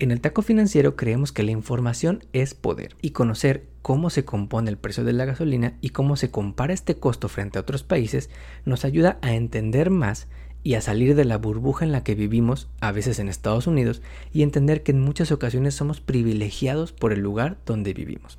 En el taco financiero creemos que la información es poder y conocer cómo se compone el precio de la gasolina y cómo se compara este costo frente a otros países nos ayuda a entender más y a salir de la burbuja en la que vivimos, a veces en Estados Unidos, y entender que en muchas ocasiones somos privilegiados por el lugar donde vivimos.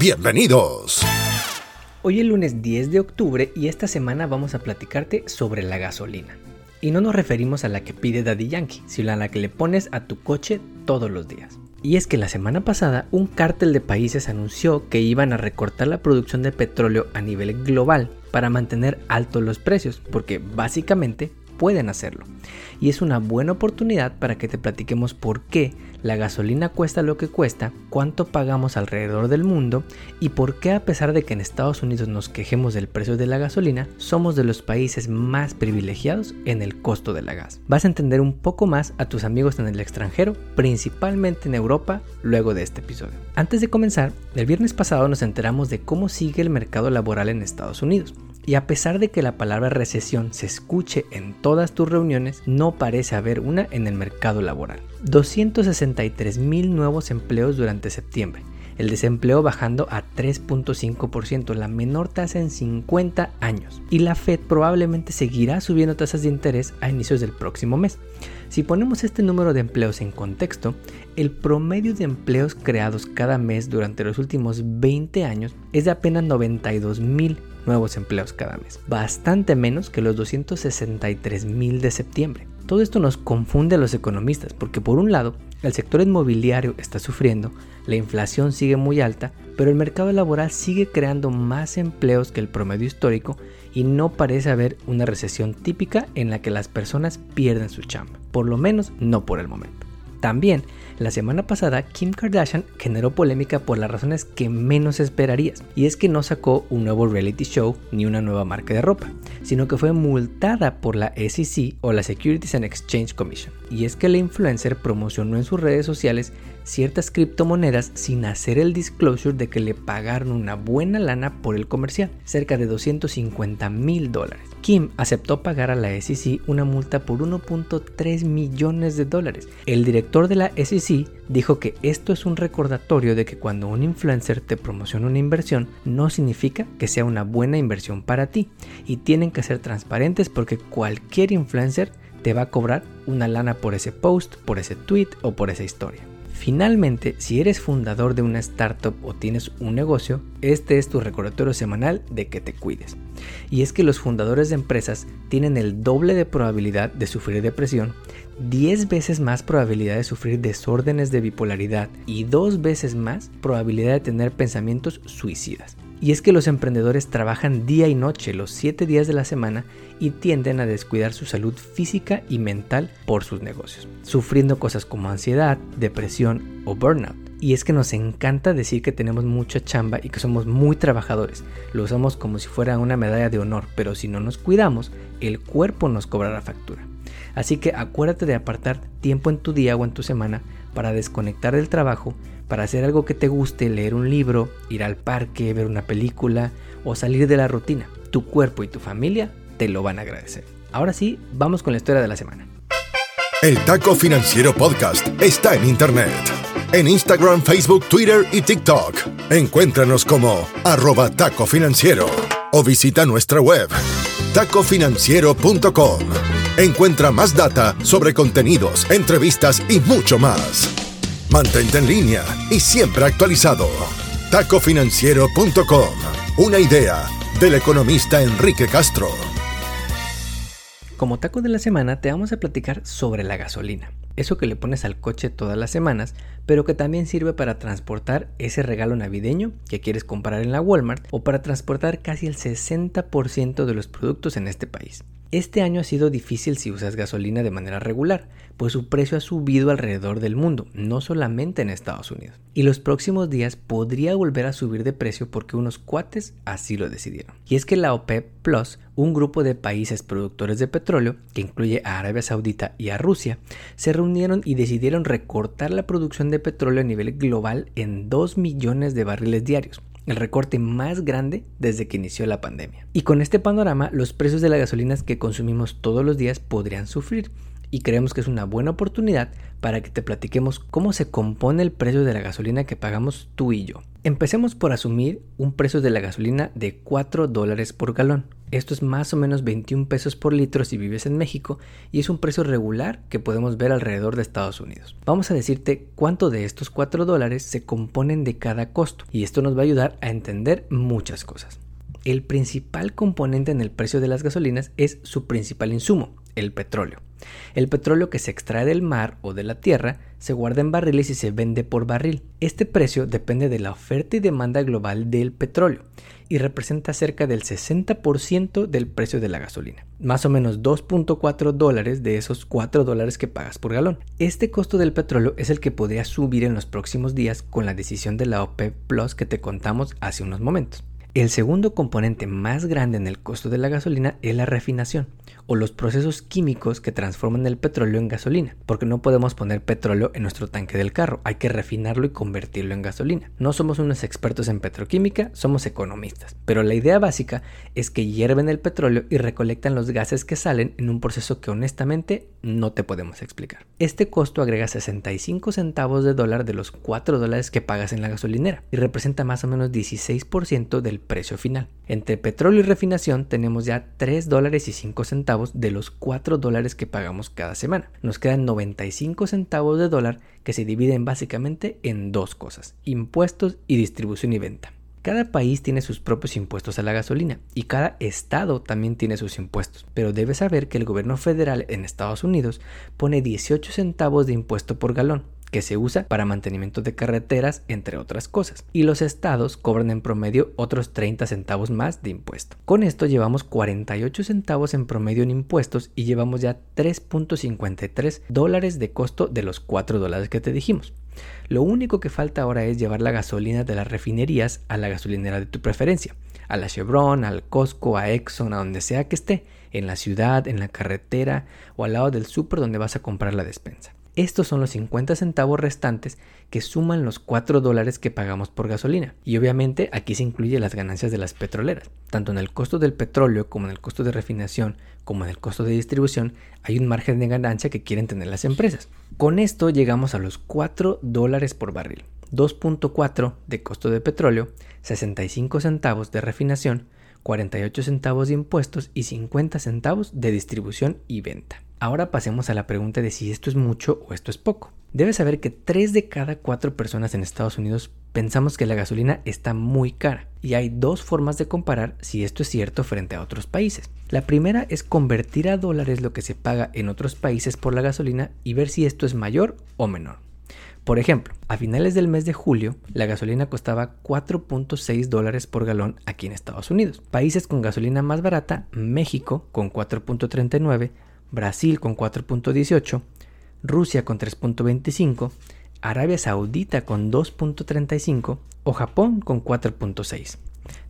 Bienvenidos. Hoy es lunes 10 de octubre y esta semana vamos a platicarte sobre la gasolina. Y no nos referimos a la que pide Daddy Yankee, sino a la que le pones a tu coche todos los días. Y es que la semana pasada un cártel de países anunció que iban a recortar la producción de petróleo a nivel global para mantener altos los precios, porque básicamente pueden hacerlo. Y es una buena oportunidad para que te platiquemos por qué la gasolina cuesta lo que cuesta, cuánto pagamos alrededor del mundo y por qué a pesar de que en Estados Unidos nos quejemos del precio de la gasolina, somos de los países más privilegiados en el costo de la gas. Vas a entender un poco más a tus amigos en el extranjero, principalmente en Europa, luego de este episodio. Antes de comenzar, el viernes pasado nos enteramos de cómo sigue el mercado laboral en Estados Unidos. Y a pesar de que la palabra recesión se escuche en todas tus reuniones, no parece haber una en el mercado laboral. 263 mil nuevos empleos durante septiembre, el desempleo bajando a 3.5%, la menor tasa en 50 años. Y la Fed probablemente seguirá subiendo tasas de interés a inicios del próximo mes. Si ponemos este número de empleos en contexto, el promedio de empleos creados cada mes durante los últimos 20 años es de apenas 92 mil nuevos empleos cada mes, bastante menos que los 263 mil de septiembre. Todo esto nos confunde a los economistas porque por un lado el sector inmobiliario está sufriendo, la inflación sigue muy alta, pero el mercado laboral sigue creando más empleos que el promedio histórico y no parece haber una recesión típica en la que las personas pierden su chamba, por lo menos no por el momento. También, la semana pasada Kim Kardashian generó polémica por las razones que menos esperarías, y es que no sacó un nuevo reality show ni una nueva marca de ropa, sino que fue multada por la SEC o la Securities and Exchange Commission. Y es que la influencer promocionó en sus redes sociales ciertas criptomonedas sin hacer el disclosure de que le pagaron una buena lana por el comercial, cerca de 250 mil dólares. Kim aceptó pagar a la SEC una multa por 1.3 millones de dólares. El director de la SEC dijo que esto es un recordatorio de que cuando un influencer te promociona una inversión no significa que sea una buena inversión para ti y tienen que ser transparentes porque cualquier influencer te va a cobrar una lana por ese post, por ese tweet o por esa historia. Finalmente, si eres fundador de una startup o tienes un negocio, este es tu recordatorio semanal de que te cuides. Y es que los fundadores de empresas tienen el doble de probabilidad de sufrir depresión, 10 veces más probabilidad de sufrir desórdenes de bipolaridad y 2 veces más probabilidad de tener pensamientos suicidas. Y es que los emprendedores trabajan día y noche los 7 días de la semana y tienden a descuidar su salud física y mental por sus negocios, sufriendo cosas como ansiedad, depresión o burnout. Y es que nos encanta decir que tenemos mucha chamba y que somos muy trabajadores. Lo usamos como si fuera una medalla de honor, pero si no nos cuidamos, el cuerpo nos cobrará factura. Así que acuérdate de apartar tiempo en tu día o en tu semana para desconectar del trabajo, para hacer algo que te guste, leer un libro, ir al parque, ver una película o salir de la rutina. Tu cuerpo y tu familia te lo van a agradecer. Ahora sí, vamos con la historia de la semana. El Taco Financiero Podcast está en Internet. En Instagram, Facebook, Twitter y TikTok. Encuéntranos como arroba taco financiero o visita nuestra web tacofinanciero.com. Encuentra más data sobre contenidos, entrevistas y mucho más. Mantente en línea y siempre actualizado. Tacofinanciero.com. Una idea del economista Enrique Castro. Como taco de la semana te vamos a platicar sobre la gasolina. Eso que le pones al coche todas las semanas, pero que también sirve para transportar ese regalo navideño que quieres comprar en la Walmart o para transportar casi el 60% de los productos en este país. Este año ha sido difícil si usas gasolina de manera regular, pues su precio ha subido alrededor del mundo, no solamente en Estados Unidos. Y los próximos días podría volver a subir de precio porque unos cuates así lo decidieron. Y es que la OPEP Plus, un grupo de países productores de petróleo, que incluye a Arabia Saudita y a Rusia, se reunieron y decidieron recortar la producción de petróleo a nivel global en 2 millones de barriles diarios el recorte más grande desde que inició la pandemia. Y con este panorama, los precios de las gasolinas que consumimos todos los días podrían sufrir. Y creemos que es una buena oportunidad para que te platiquemos cómo se compone el precio de la gasolina que pagamos tú y yo. Empecemos por asumir un precio de la gasolina de 4 dólares por galón. Esto es más o menos 21 pesos por litro si vives en México y es un precio regular que podemos ver alrededor de Estados Unidos. Vamos a decirte cuánto de estos 4 dólares se componen de cada costo y esto nos va a ayudar a entender muchas cosas. El principal componente en el precio de las gasolinas es su principal insumo, el petróleo. El petróleo que se extrae del mar o de la tierra se guarda en barriles y se vende por barril. Este precio depende de la oferta y demanda global del petróleo y representa cerca del 60% del precio de la gasolina, más o menos 2.4 dólares de esos 4 dólares que pagas por galón. Este costo del petróleo es el que podría subir en los próximos días con la decisión de la OPEP Plus que te contamos hace unos momentos. El segundo componente más grande en el costo de la gasolina es la refinación o los procesos químicos que transforman el petróleo en gasolina, porque no podemos poner petróleo en nuestro tanque del carro, hay que refinarlo y convertirlo en gasolina. No somos unos expertos en petroquímica, somos economistas, pero la idea básica es que hierven el petróleo y recolectan los gases que salen en un proceso que honestamente no te podemos explicar. Este costo agrega 65 centavos de dólar de los 4 dólares que pagas en la gasolinera y representa más o menos 16% del precio final. Entre petróleo y refinación tenemos ya 3 dólares y 5 centavos de los 4 dólares que pagamos cada semana. Nos quedan 95 centavos de dólar que se dividen básicamente en dos cosas, impuestos y distribución y venta. Cada país tiene sus propios impuestos a la gasolina y cada estado también tiene sus impuestos, pero debes saber que el gobierno federal en Estados Unidos pone 18 centavos de impuesto por galón, que se usa para mantenimiento de carreteras, entre otras cosas. Y los estados cobran en promedio otros 30 centavos más de impuesto. Con esto llevamos 48 centavos en promedio en impuestos y llevamos ya 3.53 dólares de costo de los 4 dólares que te dijimos. Lo único que falta ahora es llevar la gasolina de las refinerías a la gasolinera de tu preferencia, a la Chevron, al Costco, a Exxon, a donde sea que esté, en la ciudad, en la carretera o al lado del súper donde vas a comprar la despensa. Estos son los 50 centavos restantes que suman los 4 dólares que pagamos por gasolina. Y obviamente aquí se incluye las ganancias de las petroleras. Tanto en el costo del petróleo como en el costo de refinación como en el costo de distribución hay un margen de ganancia que quieren tener las empresas. Con esto llegamos a los 4 dólares por barril. 2.4 de costo de petróleo, 65 centavos de refinación, 48 centavos de impuestos y 50 centavos de distribución y venta. Ahora pasemos a la pregunta de si esto es mucho o esto es poco. Debes saber que 3 de cada 4 personas en Estados Unidos pensamos que la gasolina está muy cara y hay dos formas de comparar si esto es cierto frente a otros países. La primera es convertir a dólares lo que se paga en otros países por la gasolina y ver si esto es mayor o menor. Por ejemplo, a finales del mes de julio, la gasolina costaba 4.6 dólares por galón aquí en Estados Unidos. Países con gasolina más barata, México con 4.39, Brasil con 4.18, Rusia con 3.25, Arabia Saudita con 2.35 o Japón con 4.6.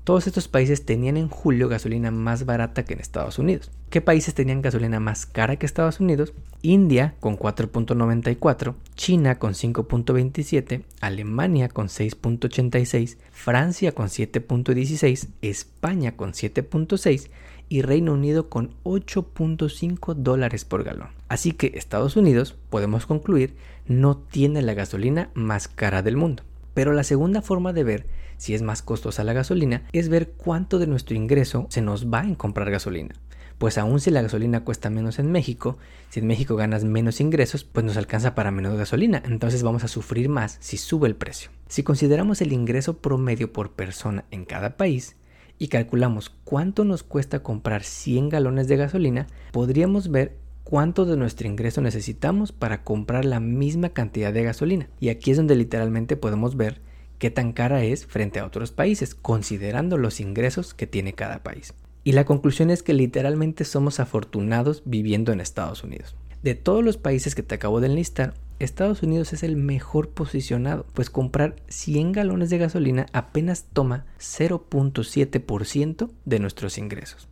Todos estos países tenían en julio gasolina más barata que en Estados Unidos. ¿Qué países tenían gasolina más cara que Estados Unidos? India con 4.94, China con 5.27, Alemania con 6.86, Francia con 7.16, España con 7.6 y Reino Unido con 8.5 dólares por galón. Así que Estados Unidos, podemos concluir, no tiene la gasolina más cara del mundo. Pero la segunda forma de ver si es más costosa la gasolina es ver cuánto de nuestro ingreso se nos va en comprar gasolina. Pues aún si la gasolina cuesta menos en México, si en México ganas menos ingresos, pues nos alcanza para menos gasolina, entonces vamos a sufrir más si sube el precio. Si consideramos el ingreso promedio por persona en cada país, y calculamos cuánto nos cuesta comprar 100 galones de gasolina, podríamos ver cuánto de nuestro ingreso necesitamos para comprar la misma cantidad de gasolina. Y aquí es donde literalmente podemos ver qué tan cara es frente a otros países, considerando los ingresos que tiene cada país. Y la conclusión es que literalmente somos afortunados viviendo en Estados Unidos. De todos los países que te acabo de enlistar, Estados Unidos es el mejor posicionado, pues comprar 100 galones de gasolina apenas toma 0.7% de nuestros ingresos.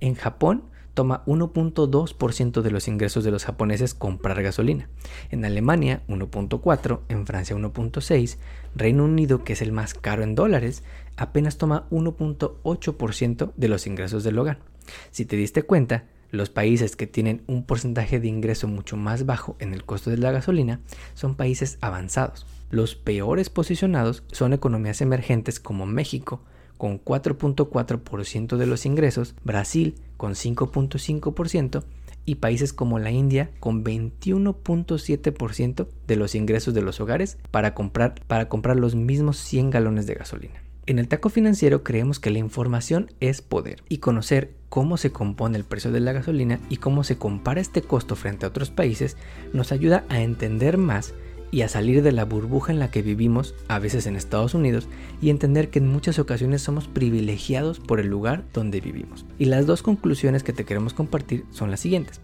En Japón toma 1.2% de los ingresos de los japoneses comprar gasolina. En Alemania 1.4%, en Francia 1.6%, Reino Unido, que es el más caro en dólares, apenas toma 1.8% de los ingresos del hogar. Si te diste cuenta, los países que tienen un porcentaje de ingreso mucho más bajo en el costo de la gasolina son países avanzados. Los peores posicionados son economías emergentes como México, con 4.4% de los ingresos, Brasil con 5.5% y países como la India con 21.7% de los ingresos de los hogares para comprar, para comprar los mismos 100 galones de gasolina. En el taco financiero creemos que la información es poder y conocer cómo se compone el precio de la gasolina y cómo se compara este costo frente a otros países nos ayuda a entender más y a salir de la burbuja en la que vivimos, a veces en Estados Unidos, y entender que en muchas ocasiones somos privilegiados por el lugar donde vivimos. Y las dos conclusiones que te queremos compartir son las siguientes.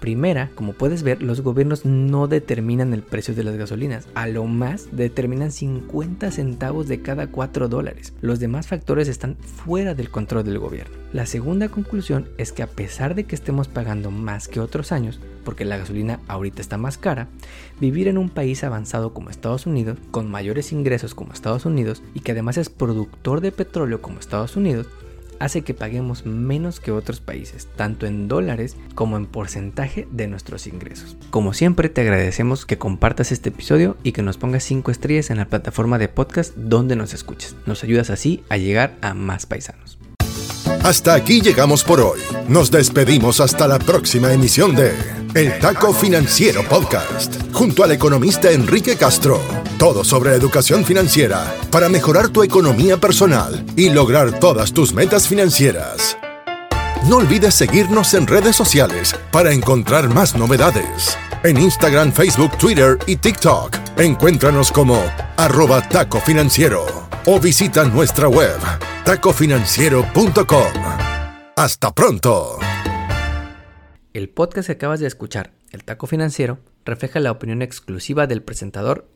Primera, como puedes ver, los gobiernos no determinan el precio de las gasolinas. A lo más determinan 50 centavos de cada 4 dólares. Los demás factores están fuera del control del gobierno. La segunda conclusión es que a pesar de que estemos pagando más que otros años, porque la gasolina ahorita está más cara, vivir en un país avanzado como Estados Unidos, con mayores ingresos como Estados Unidos y que además es productor de petróleo como Estados Unidos, hace que paguemos menos que otros países, tanto en dólares como en porcentaje de nuestros ingresos. Como siempre, te agradecemos que compartas este episodio y que nos pongas 5 estrellas en la plataforma de podcast donde nos escuches. Nos ayudas así a llegar a más paisanos. Hasta aquí llegamos por hoy. Nos despedimos hasta la próxima emisión de El Taco Financiero Podcast, junto al economista Enrique Castro. Todo sobre educación financiera para mejorar tu economía personal y lograr todas tus metas financieras. No olvides seguirnos en redes sociales para encontrar más novedades. En Instagram, Facebook, Twitter y TikTok. Encuéntranos como arroba taco financiero o visita nuestra web tacofinanciero.com. Hasta pronto. El podcast que acabas de escuchar, El Taco Financiero, refleja la opinión exclusiva del presentador